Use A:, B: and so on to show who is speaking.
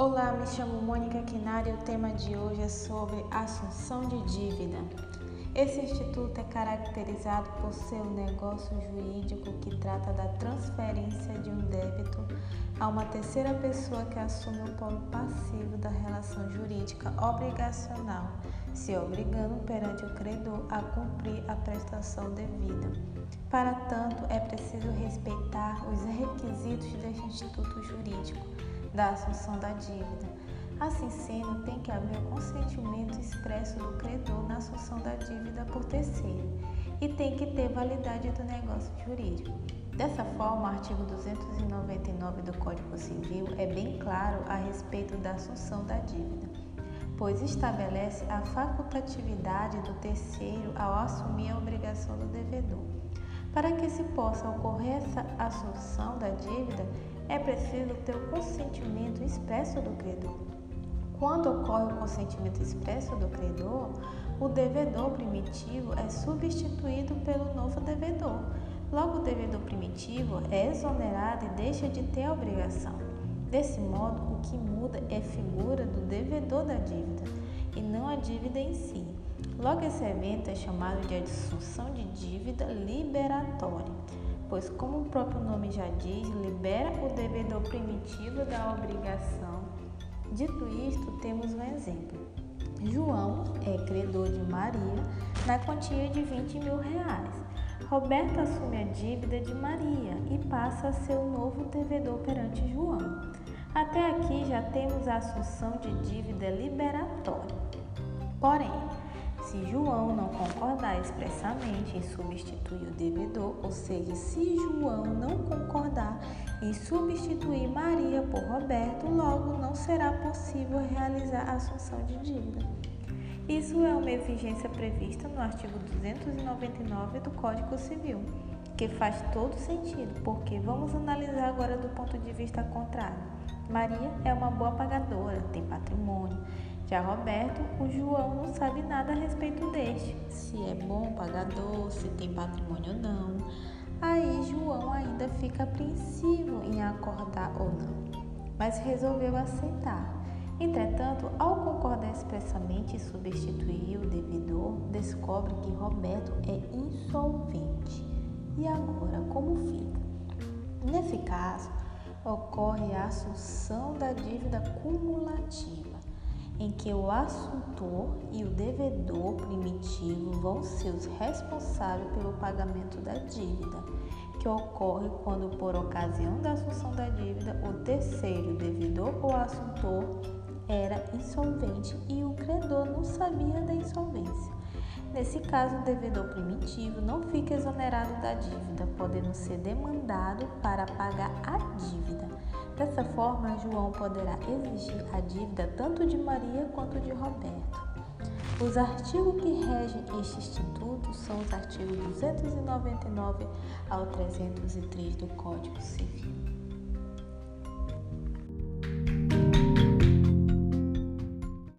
A: Olá, me chamo Mônica Quinari e o tema de hoje é sobre assunção de dívida. Esse instituto é caracterizado por ser um negócio jurídico que trata da transferência de um débito a uma terceira pessoa que assume o polo passivo da relação jurídica obrigacional, se obrigando perante o credor a cumprir a prestação devida. Para tanto, é preciso respeitar os requisitos deste instituto jurídico da assunção da dívida Assim sendo, tem que haver o consentimento expresso do credor na assunção da dívida por terceiro e tem que ter validade do negócio jurídico. Dessa forma, o artigo 299 do Código Civil é bem claro a respeito da assunção da dívida, pois estabelece a facultatividade do terceiro ao assumir a obrigação do devedor. Para que se possa ocorrer essa assunção da dívida, é preciso ter o consentimento expresso do credor. Quando ocorre o consentimento expresso do credor, o devedor primitivo é substituído pelo novo devedor. Logo, o devedor primitivo é exonerado e deixa de ter a obrigação. Desse modo, o que muda é a figura do devedor da dívida e não a dívida em si. Logo, esse evento é chamado de adsunção de dívida liberatória, pois, como o próprio nome já diz, libera o devedor primitivo da obrigação Dito isto, temos um exemplo. João é credor de Maria na quantia de 20 mil reais. Roberto assume a dívida de Maria e passa a ser o novo devedor perante João. Até aqui já temos a assunção de dívida liberatória. Porém, se João não concordar expressamente em substituir o devedor, ou seja, se João não concordar em substituir Maria por Roberto, logo não será possível realizar a assunção de dívida. Isso é uma exigência prevista no artigo 299 do Código Civil, que faz todo sentido, porque vamos analisar agora do ponto de vista contrário. Maria é uma boa pagadora, tem patrimônio, já Roberto, o João não sabe nada a respeito deste, se é bom pagador, se tem patrimônio ou não. Aí João ainda fica apreensivo em acordar ou não, mas resolveu aceitar. Entretanto, ao concordar expressamente e substituir o devedor, descobre que Roberto é insolvente. E agora, como fica? Nesse caso, ocorre a assunção da dívida cumulativa em que o assuntor e o devedor primitivo vão ser os responsáveis pelo pagamento da dívida, que ocorre quando, por ocasião da assunção da dívida, o terceiro, devedor ou assuntor, era insolvente e o credor não sabia da insolvência. Nesse caso, o devedor primitivo não fica exonerado da dívida, podendo ser demandado para pagar a dívida. Dessa forma, João poderá exigir a dívida tanto de Maria quanto de Roberto. Os artigos que regem este instituto são os artigos 299 ao 303 do Código Civil.